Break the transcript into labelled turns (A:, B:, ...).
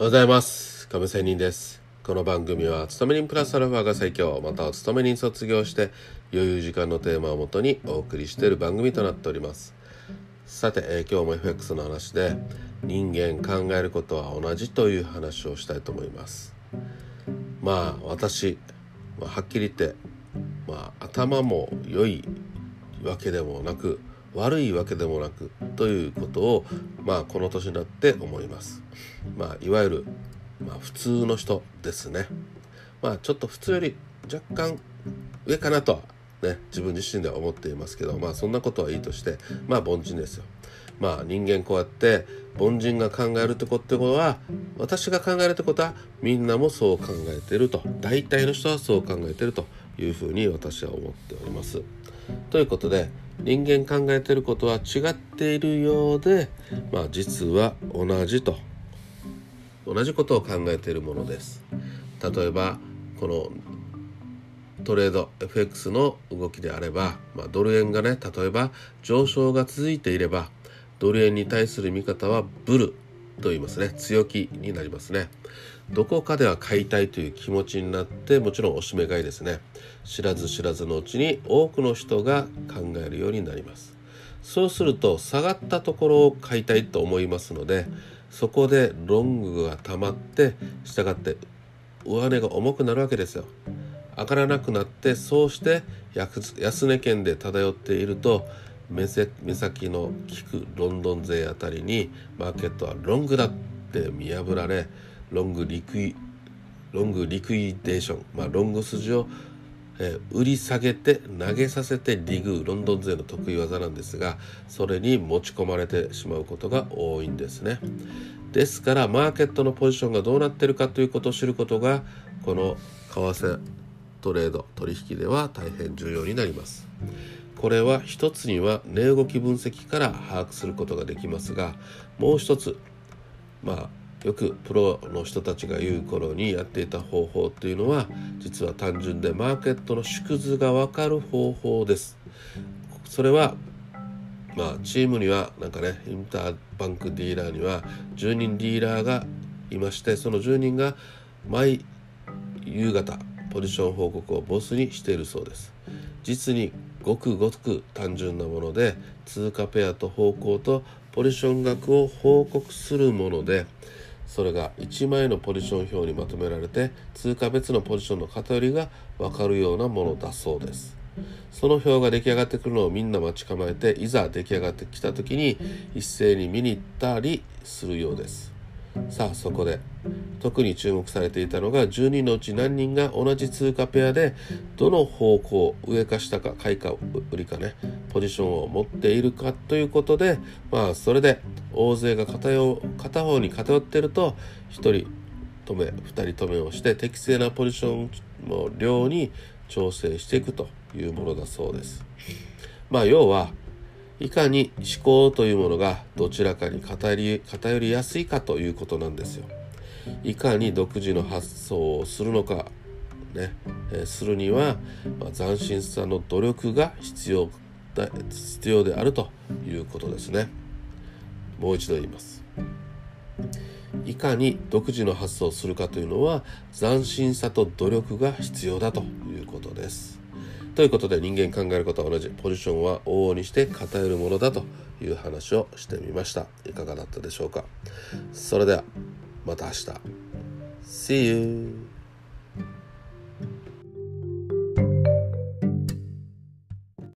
A: おはようございます。亀仙人です。この番組は勤め人プラスアルファが最強。または勤め人卒業して余裕時間のテーマをもとにお送りしている番組となっております。さて、えー、今日も FX の話で人間考えることは同じという話をしたいと思います。まあ私、まあ、はっきり言って、まあ、頭も良いわけでもなく悪いわけでもなくということをまあこの年になって思います。まあいわゆる、まあ、普通の人ですね。まあちょっと普通より若干上かなとはね自分自身では思っていますけどまあそんなことはいいとしてまあ凡人ですよ。まあ人間こうやって凡人が考えるってことは私が考えるってことはみんなもそう考えてると大体の人はそう考えてるというふうに私は思っております。ということで人間考えてることは違っているようで、まあ、実は同じと。同じことを考えているものです。例えばこのトレード FX の動きであれば、まあ、ドル円がね例えば上昇が続いていればドル円に対する見方はブル。と言いますね。強気になりますね。どこかでは買いたいという気持ちになってもちろんおしめ買いですね。知らず知らずのうちに多くの人が考えるようになります。そうすると下がったところを買いたいと思いますのでそこでロングが溜まって従って上値が重くなるわけですよ。上がらなくなってそうして安値圏で漂っていると目先の効くロンドン勢あたりにマーケットはロングだって見破られlong liqui long liquidation、まあ、ロング筋を、えー、売り下げて投げさせてくるロンドン勢の得意技なんですがそれに持ち込まれてしまうことが多いんですね。ですからマーケットのポジションがどうなってるかということを知ることがこの為替トレード取引では大変重要になります。これは一つには値動き分析から把握することができますがもう一つまあよくプロの人たちが言う頃にやっていた方法というのは実は単純でマーケットの縮図が分かる方法です。それはまあチームにはなんかねインターバンクディーラーには10人ディーラーがいましてその10人が毎夕方ポジション報告をボスにしているそうです。実にごくごく単純なもので通貨ペアと方向とポジション額を報告するものでそれが1枚のポジション表にまとめられて通貨別のポジションの偏りが分かるようなものだそうです。その表が出来上がってくるのをみんな待ち構えていざ出来上がってきた時に一斉に見に行ったりするようです。さあそこで特に注目されていたのが10人のうち何人が同じ通貨ペアでどの方向上か下か買いか売りかねポジションを持っているかということでまあそれで大勢が片片方に偏ってると1人止め2人止めをして適正なポジションの量に調整していくというものだそうです。まあ要はいかに思考というものがどちらかに偏り偏りやすいかということなんですよ。いかに独自の発想をするのか、ねえー、するには、まあ、斬新さの努力が必要だ必要であるということですね。もう一度言います。いかに独自の発想をするかというのは斬新さと努力が必要だということです。ということで人間考えることは同じ。ポジションは往々にして偏るものだという話をしてみました。いかがだったでしょうか。それではまた明日。See you!